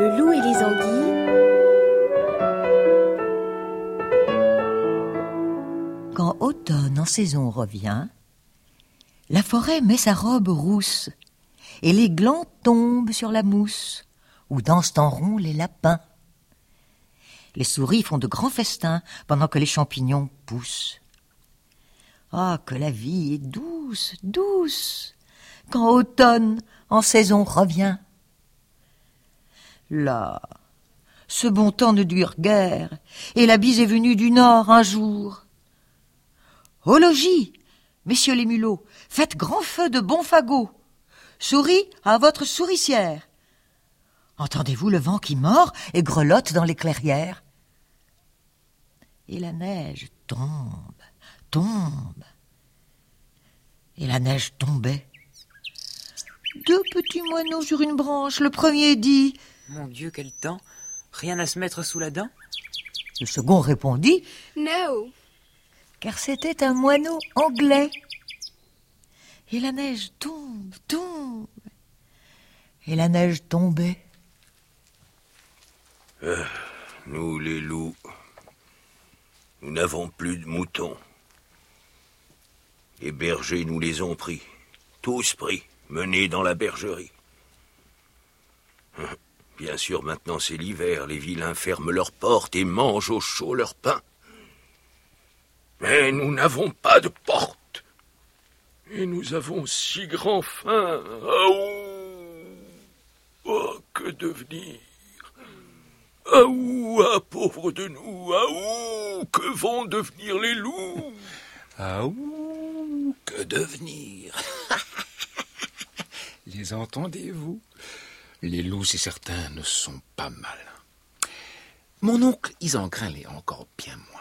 Le loup et les anguilles. Quand automne en saison revient, la forêt met sa robe rousse et les glands tombent sur la mousse où dansent en rond les lapins. Les souris font de grands festins pendant que les champignons poussent. Ah, que la vie est douce, douce, quand automne en saison revient. Là, ce bon temps ne dure guère, et la bise est venue du nord un jour. Au logis, messieurs les mulots, faites grand feu de bons fagots. Souris à votre souricière. Entendez-vous le vent qui mord et grelotte dans les clairières Et la neige tombe, tombe. Et la neige tombait. Deux petits moineaux sur une branche. Le premier dit Mon Dieu, quel temps Rien à se mettre sous la dent Le second répondit No. Car c'était un moineau anglais. Et la neige tombe, tombe. Et la neige tombait. Euh, nous, les loups, nous n'avons plus de moutons. Les bergers nous les ont pris, tous pris, menés dans la bergerie. Bien sûr, maintenant c'est l'hiver, les vilains ferment leurs portes et mangent au chaud leur pain. Mais nous n'avons pas de porte. Et nous avons si grand faim. Oh, oh que devenir Aou, ah, pauvre de nous, aou, que vont devenir les loups Aou, que devenir Les entendez-vous? Les loups, c'est certain, ne sont pas mal. Mon oncle Isengrin l'est encore bien moins.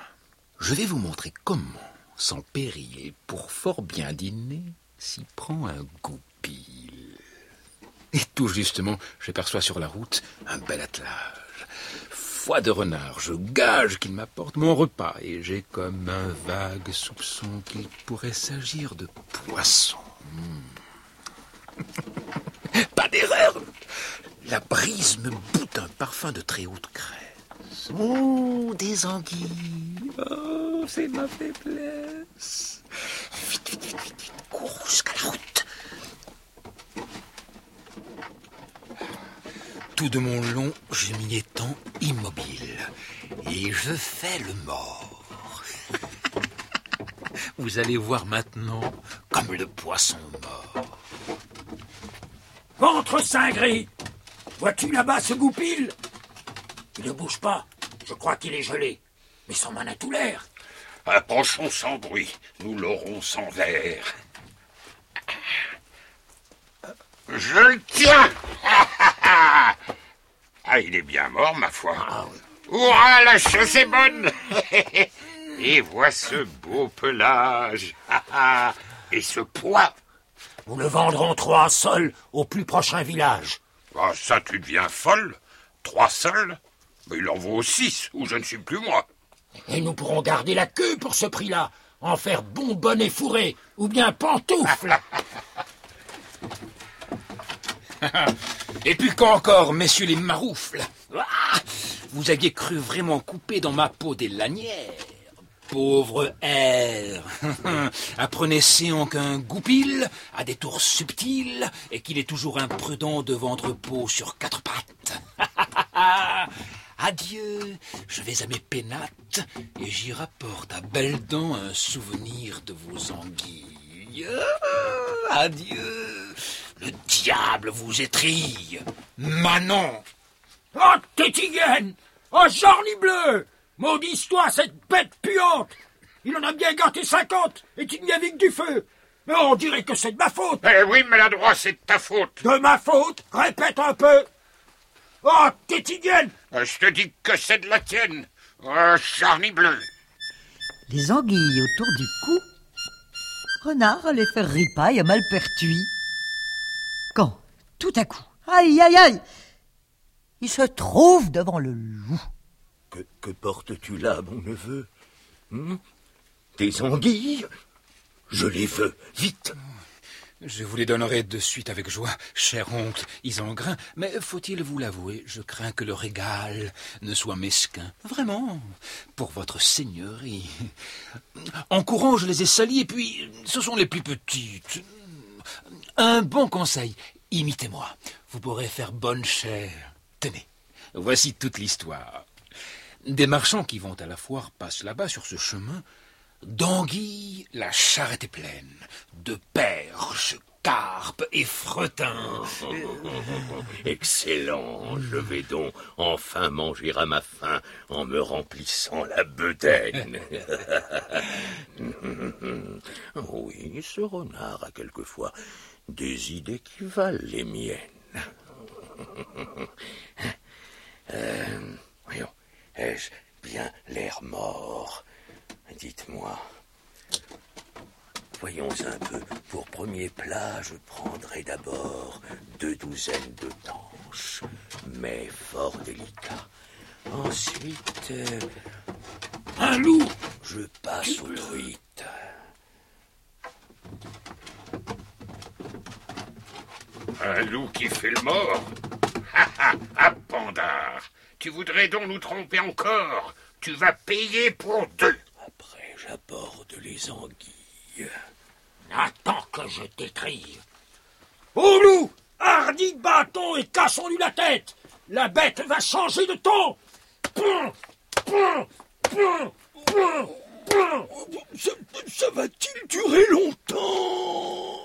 Je vais vous montrer comment, sans péril, pour fort bien dîner, s'y prend un goupil. Et tout justement, j'aperçois sur la route un bel attelage foie de renard. Je gage qu'il m'apporte mon repas et j'ai comme un vague soupçon qu'il pourrait s'agir de poisson. Hmm. Pas d'erreur. La brise me bout un parfum de très haute crème. Oh, des anguilles. Oh, c'est ma faiblesse. Vite, vite, vite, vite, vite. Cours jusqu'à la route. Tout de mon long, je m'y étends immobile. Et je fais le mort. Vous allez voir maintenant comme le poisson mort. Ventre cingré Vois-tu là-bas ce goupil? Il ne bouge pas. Je crois qu'il est gelé. Mais son main a tout l'air. Approchons sans bruit. Nous l'aurons sans verre. Je le tiens Ah, il est bien mort, ma foi. Ah, la chasse est bonne Et vois ce beau pelage Et ce poids Nous le vendrons trois sols au plus prochain village. Ah, ça, tu deviens folle. Trois sols Mais il en vaut six, ou je ne suis plus moi. Et nous pourrons garder la queue pour ce prix-là, en faire bonbonne fourré, ou bien pantoufle. Et puis qu'encore, messieurs les maroufles. Ah, Vous aviez cru vraiment couper dans ma peau des lanières Pauvre air. Apprenez en qu'un goupil a des tours subtils et qu'il est toujours imprudent de vendre peau sur quatre pattes. Adieu, je vais à mes pénates et j'y rapporte à belles dents un souvenir de vos anguilles. Adieu. Le diable vous étrille. Manon. Oh, Tétienne Oh, Charlie Maudisse-toi, cette bête puante. Il en a bien gâté cinquante, et il n'y avait que du feu. Mais on dirait que c'est de ma faute. Eh oui, maladroit, c'est de ta faute. De ma faute? Répète un peu. Oh, Tétienne euh, Je te dis que c'est de la tienne. Oh, Charlie Bleu. Les anguilles autour du cou. Renard les faire ripaille à Malpertuis. Quand, tout à coup, aïe aïe aïe, il se trouve devant le loup. Que, portes-tu là, mon neveu? Hmm? Des anguilles? Je les veux, vite Je vous les donnerai de suite avec joie, cher oncle Isengrin, mais faut-il vous l'avouer, je crains que le régal ne soit mesquin. Vraiment, pour votre seigneurie. En courant, je les ai salis, et puis ce sont les plus petites. Un bon conseil, imitez-moi. Vous pourrez faire bonne chère. Tenez, voici toute l'histoire. Des marchands qui vont à la foire passent là-bas sur ce chemin D'anguilles, la charrette est pleine. De perches, carpes et fretins. Excellent. Je vais donc enfin manger à ma faim en me remplissant la bedaine. oui, ce renard a quelquefois des idées qui valent les miennes. Euh, voyons, ai-je bien l'air mort? Dites-moi. Voyons un peu. Pour premier plat, je prendrai d'abord deux douzaines de tanches, mais fort délicats. Ensuite, euh, Un loup je passe aux truites. Un loup qui fait le mort Ha ha Ah, Pandar Tu voudrais donc nous tromper encore Tu vas payer pour deux Après, j'aborde les anguilles. Attends que je t'écrive. Au loup Hardi bâton et cassons-lui la tête La bête va changer de ton Pum, pum, pum, pum, pum. Ça, ça va-t-il durer longtemps?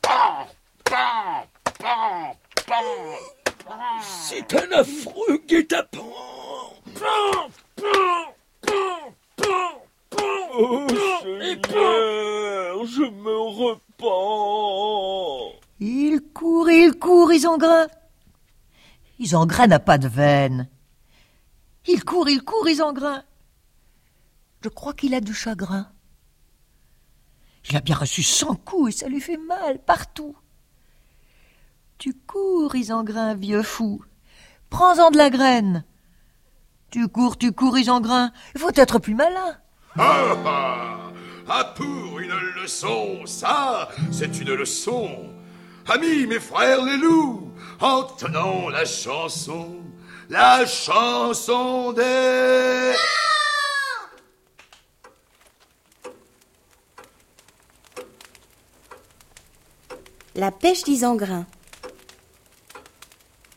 Pan Pan Pan C'est un affreux guet-apens. Oh. Seigneur, je me repens. Il court, il court, Isengrin. Isengrin n'a pas de veine. Il court, il court, Isengrin. Je crois qu'il a du chagrin. Il a bien reçu cent coups et ça lui fait mal partout. Tu cours, Isengrin, vieux fou. Prends-en de la graine. Tu cours, tu cours, Isengrin. Il faut être plus malin. Ah, ah, ah, pour une leçon, ça, c'est une leçon. Amis, mes frères les loups, entendons la chanson, la chanson des... La pêche d'Isengrin.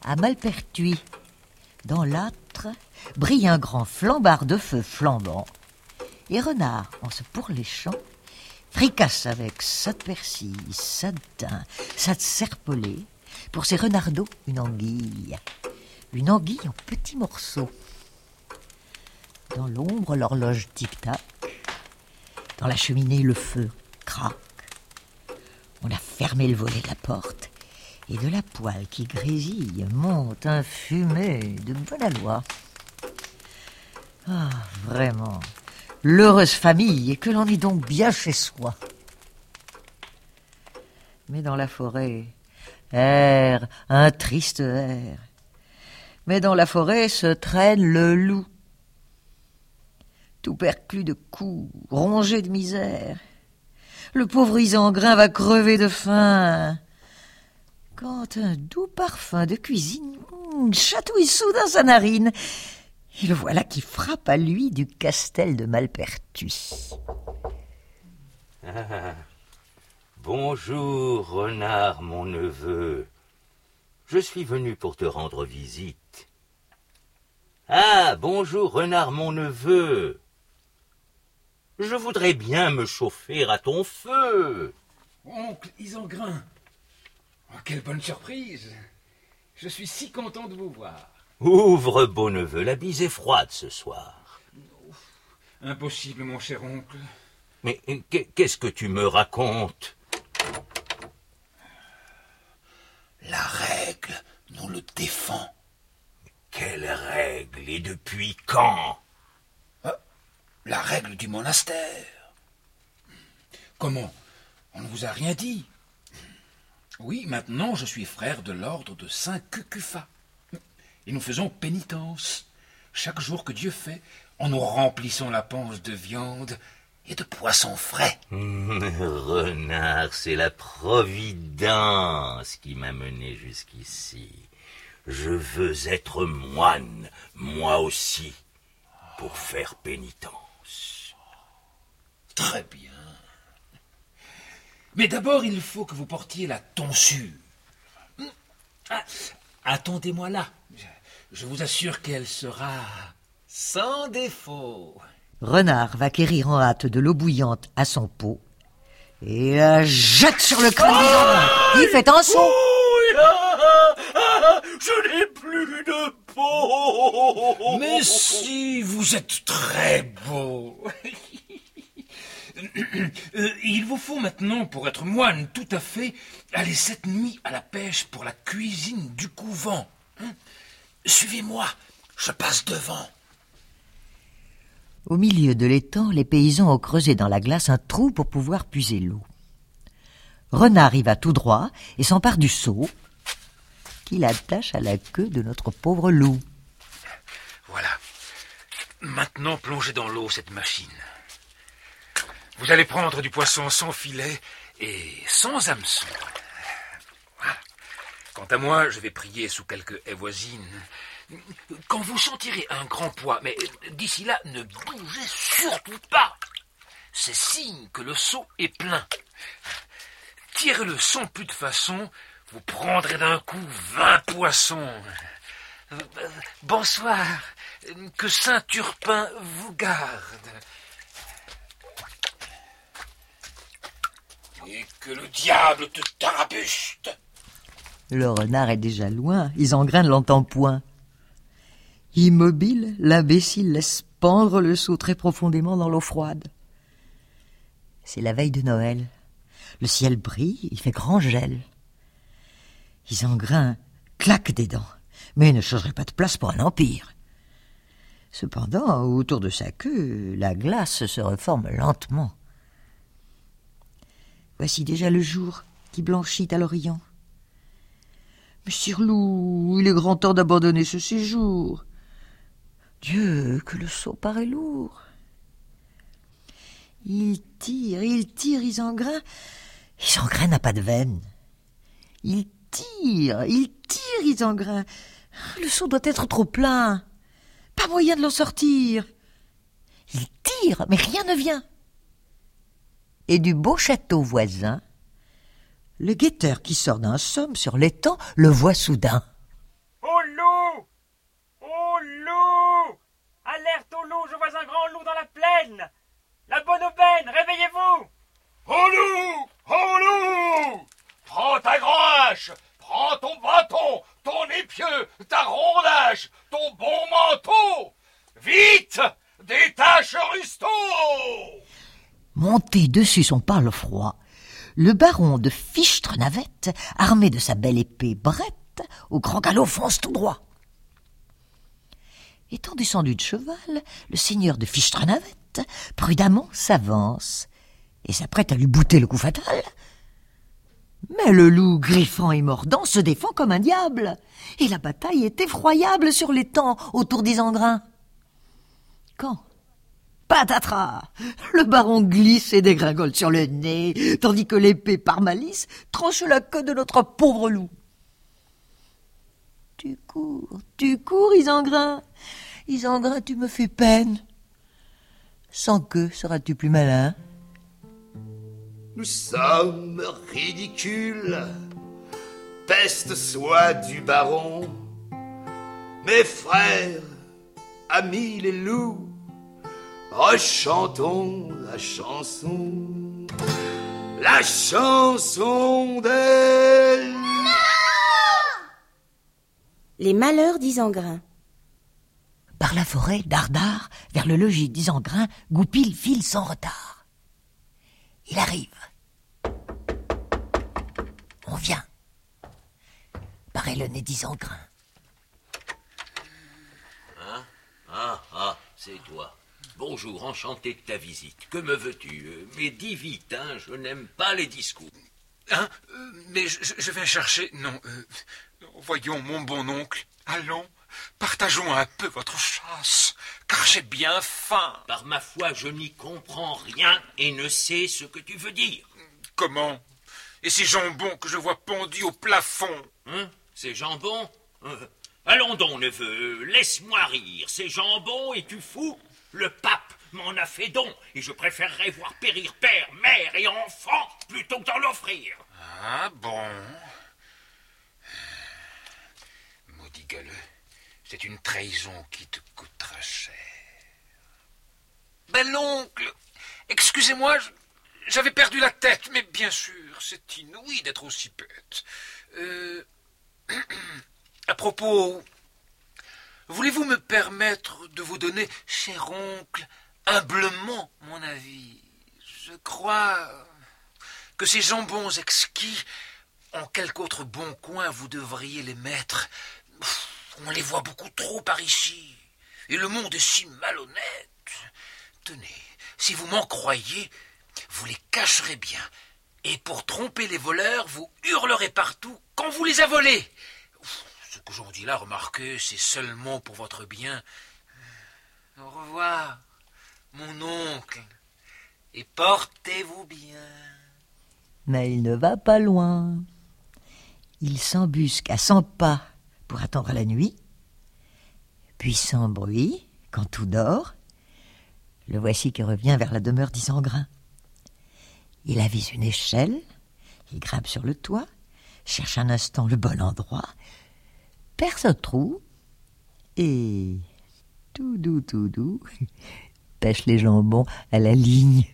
À Malpertuis, dans l'âtre, brille un grand flambard de feu flambant. Et Renard, en se pourléchant, fricasse avec sa persille, sa daim, sa serpolée, pour ses renardeaux une anguille. Une anguille en petits morceaux. Dans l'ombre, l'horloge tic-tac. Dans la cheminée, le feu craque. On a fermé le volet de la porte, et de la poêle qui grésille monte un fumet de bonne. Ah, vraiment, l'heureuse famille, et que l'on est donc bien chez soi. Mais dans la forêt, erre un triste air. Mais dans la forêt se traîne le loup, tout perclus de coups, rongé de misère. Le pauvre Isengrin va crever de faim. Quand un doux parfum de cuisine chatouille soudain sa narine, et le voilà qui frappe à lui du castel de Malpertuis. Ah, bonjour, renard, mon neveu. Je suis venu pour te rendre visite. Ah, bonjour, renard, mon neveu. Je voudrais bien me chauffer à ton feu. Oncle Isengrin Oh, Quelle bonne surprise Je suis si content de vous voir. Ouvre, beau neveu, la bise est froide ce soir. Impossible, mon cher oncle. Mais qu'est- qu'est-ce que tu me racontes? La règle nous le défend. Quelle règle et depuis quand? La règle du monastère. Comment? On ne vous a rien dit Oui, maintenant je suis frère de l'ordre de Saint Cucufa. Et nous faisons pénitence. Chaque jour que Dieu fait, en nous remplissant la panse de viande et de poissons frais. Renard, c'est la providence qui m'a mené jusqu'ici. Je veux être moine, moi aussi, pour faire pénitence. Très bien. Mais d'abord, il faut que vous portiez la tonsure. Ah, Attendez-moi là. Je- vous assure qu'elle sera sans défaut. Renard va quérir en hâte de l'eau bouillante à son pot et la jette sur le crâne d'Isengrin. Il fait un saut. Je n'ai plus de peau Mais si, vous êtes très beau. Euh, Il vous faut maintenant, pour être moine tout à fait, aller cette nuit à la pêche pour la cuisine du couvent. Hein Suivez-moi, je passe devant. Au milieu de l'étang, les paysans ont creusé dans la glace un trou pour pouvoir puiser l'eau. Renard y va tout droit et s'empare du seau qu'il attache à la queue de notre pauvre loup. Voilà. Maintenant, plongez dans l'eau cette machine. Vous allez prendre du poisson sans filet et sans hameçon. Quant à moi, je vais prier sous quelque haie voisine. Quand vous sentirez un grand poids, mais d'ici là, ne bougez surtout pas. C'est signe que le seau est plein. Tirez-le sans plus de façon, vous prendrez d'un coup vingt poissons. Bonsoir. Que Saint Turpin vous garde. Et que le diable te tarabuste. Le renard est déjà loin, Isengrin ne l'entend point. Immobile, l'imbécile laisse pendre le seau très profondément dans l'eau froide. C'est la veille de Noël. Le ciel brille, il fait grand gel. Isengrin claque des dents, mais ne changerait pas de place pour un empire. Cependant, autour de sa queue, la glace se reforme lentement. Voici déjà le jour qui blanchit à l'Orient. Monsieur Loup, il est grand temps d'abandonner ce séjour. Dieu, que le seau paraît lourd. Il tire, il tire, Isengrin. Isengrin n'a pas de veine. Il tire, il tire, Isengrin. Le seau doit être trop plein. Pas moyen de l'en sortir. Il tire, mais rien ne vient. Et du beau château voisin, le guetteur qui sort d'un somme sur l'étang le voit soudain. Au loup! Au loup! Alerte au loup, je vois un grand loup dans la plaine. La bonne aubaine, réveillez-vous. Au loup! Au loup! Prends ta grand hache Prends ton bâton, ton épieu, ta rondache, ton bon manteau. Vite Détache Rusto Monté dessus son parle-froid, le baron de Fichtre-Navette, armé de sa belle épée brette, au grand galop fonce tout droit. Étant descendu de cheval, le seigneur de Fichtre-Navette prudemment s'avance et s'apprête à lui bouter le coup fatal. Mais le loup, griffant et mordant, se défend comme un diable, et la bataille est effroyable sur l'étang autour d'Isengrin. Quand Patatras Le baron glisse et dégringole sur le nez, tandis que l'épée par malice tranche la queue de notre pauvre loup. Tu cours, tu cours, Isengrin. Isengrin, tu me fais peine. Sans queue, seras-tu plus malin Nous sommes ridicules. Peste soit du baron. Mes frères, amis les loups, rechantons la chanson. La chanson des. Les malheurs d'Isengrin. Par la forêt, dardard, vers le logis d'Isengrin, Goupil file sans retard. Il arrive. On vient. Paraît le nez d'Isengrin. Ah, ah, c'est toi. Bonjour, enchanté de ta visite. Que me veux-tu Euh, Mais dis vite, hein, je n'aime pas les discours. Hein Euh, Mais je, je vais chercher. Non. euh, voyons, mon bon oncle. Allons, Partageons un peu votre chasse, car j'ai bien faim. Par ma foi, je n'y comprends rien et ne sais ce que tu veux dire. Comment? Et ces jambons que je vois pendus au plafond? Hein Ces jambons? Euh, Allons donc, neveu, laisse-moi rire. Ces jambons, es-tu fou? Le pape m'en a fait don, et je préférerais voir périr père, mère et enfant plutôt que d'en offrir. Ah bon Maudit galeux, c'est une trahison qui te coûtera cher. Ben l'oncle, excusez-moi, j'avais perdu la tête, mais bien sûr, c'est inouï d'être aussi bête. Euh, à propos, voulez-vous me permettre de vous donner, cher oncle, humblement mon avis? Je crois que ces jambons exquis, en quelque autre bon coin vous devriez les mettre. On les voit beaucoup trop par ici. Et le monde est si malhonnête. Tenez, si vous m'en croyez, vous les cacherez bien. Et pour tromper les voleurs, vous hurlerez partout quand vous les a volés. Dis là, remarquez, c'est seulement pour votre bien. Au revoir, mon oncle. Et portez-vous bien. Mais il ne va pas loin. Il s'embusque à cent pas pour attendre la nuit. Puis sans bruit, quand tout dort, le voici qui revient vers la demeure d'Isengrin. Il avise une échelle, il grimpe sur le toit, cherche un instant le bon endroit, perce un trou, et tout doux, tout doux, pêche les jambons à la ligne.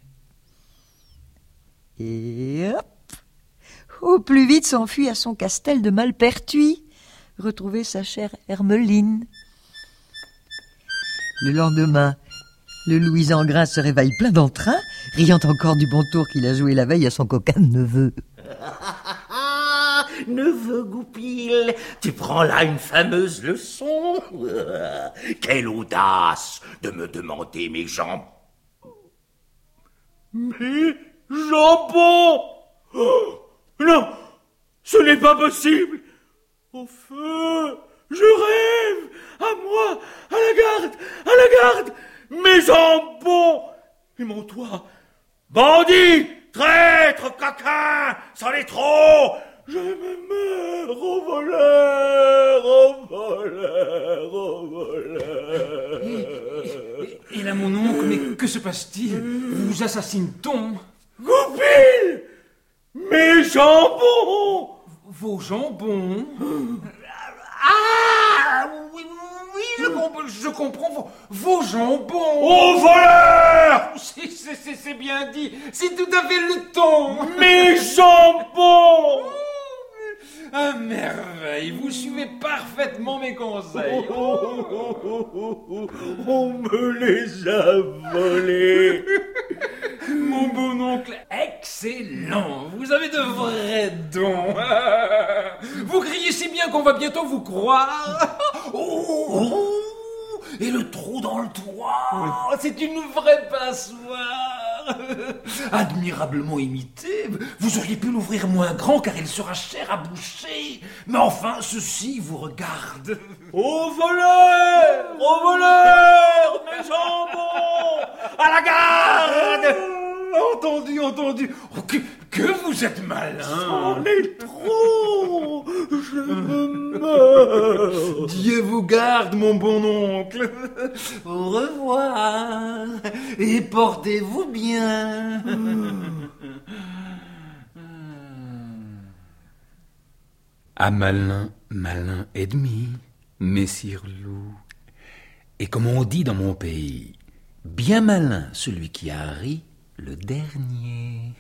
Et hop Au plus vite s'enfuit à son castel de Malpertuis, retrouver sa chère Hermeline. Le lendemain, le Louis Engrin se réveille plein d'entrain, riant encore du bon tour qu'il a joué la veille à son coquin neveu. Neveu Goupil, tu prends là une fameuse leçon. Quelle audace de me demander mes jambes. Mes jambons Non, ce n'est pas possible. Au feu, je rêve. À moi, à la garde, à la garde. Mes jambons et mon toit. Bandit, traître, coquin, c'en est trop. Je me meurs au voleur, au voleur, au voleur. Et là, mon oncle, mais que se passe-t-il? Vous assassine-t-on? Goupil! Mes jambons! Vos jambons? Ah! Oui, oui, je, comp- je comprends vos, vos jambons. Au voleur! C'est- bien dit, c'est tout à fait le ton. Mes jambons À merveille, vous suivez parfaitement mes conseils. On me les a volés. Mon bon oncle, excellent Vous avez de vrais dons. Vous criez si bien qu'on va bientôt vous croire. Oh, oh, Et le trou dans le toit C'est une vraie passoire Admirablement imité. Vous auriez pu l'ouvrir moins grand car il sera cher à boucher. Mais enfin, ceci vous regarde. Au voleur! Au voleur! Mes jambons! À la garde! Entendu, entendu. Oh, que, que vous êtes malin On est trop Je me meurs Dieu vous garde, mon bon oncle. Au revoir. Et portez-vous bien. À malin, malin et demi, messire loup. Et comme on dit dans mon pays, bien malin celui qui a ri le dernier.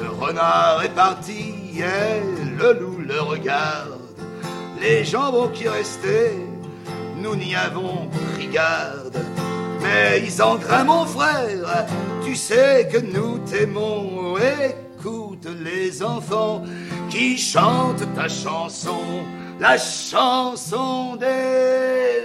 Le renard est parti et le loup le regarde. Les jambons qui restaient, nous n'y avons pris garde. Mais Isengrin, mon frère, tu sais que nous t'aimons. Écoute les enfants qui chantent ta chanson, la chanson des...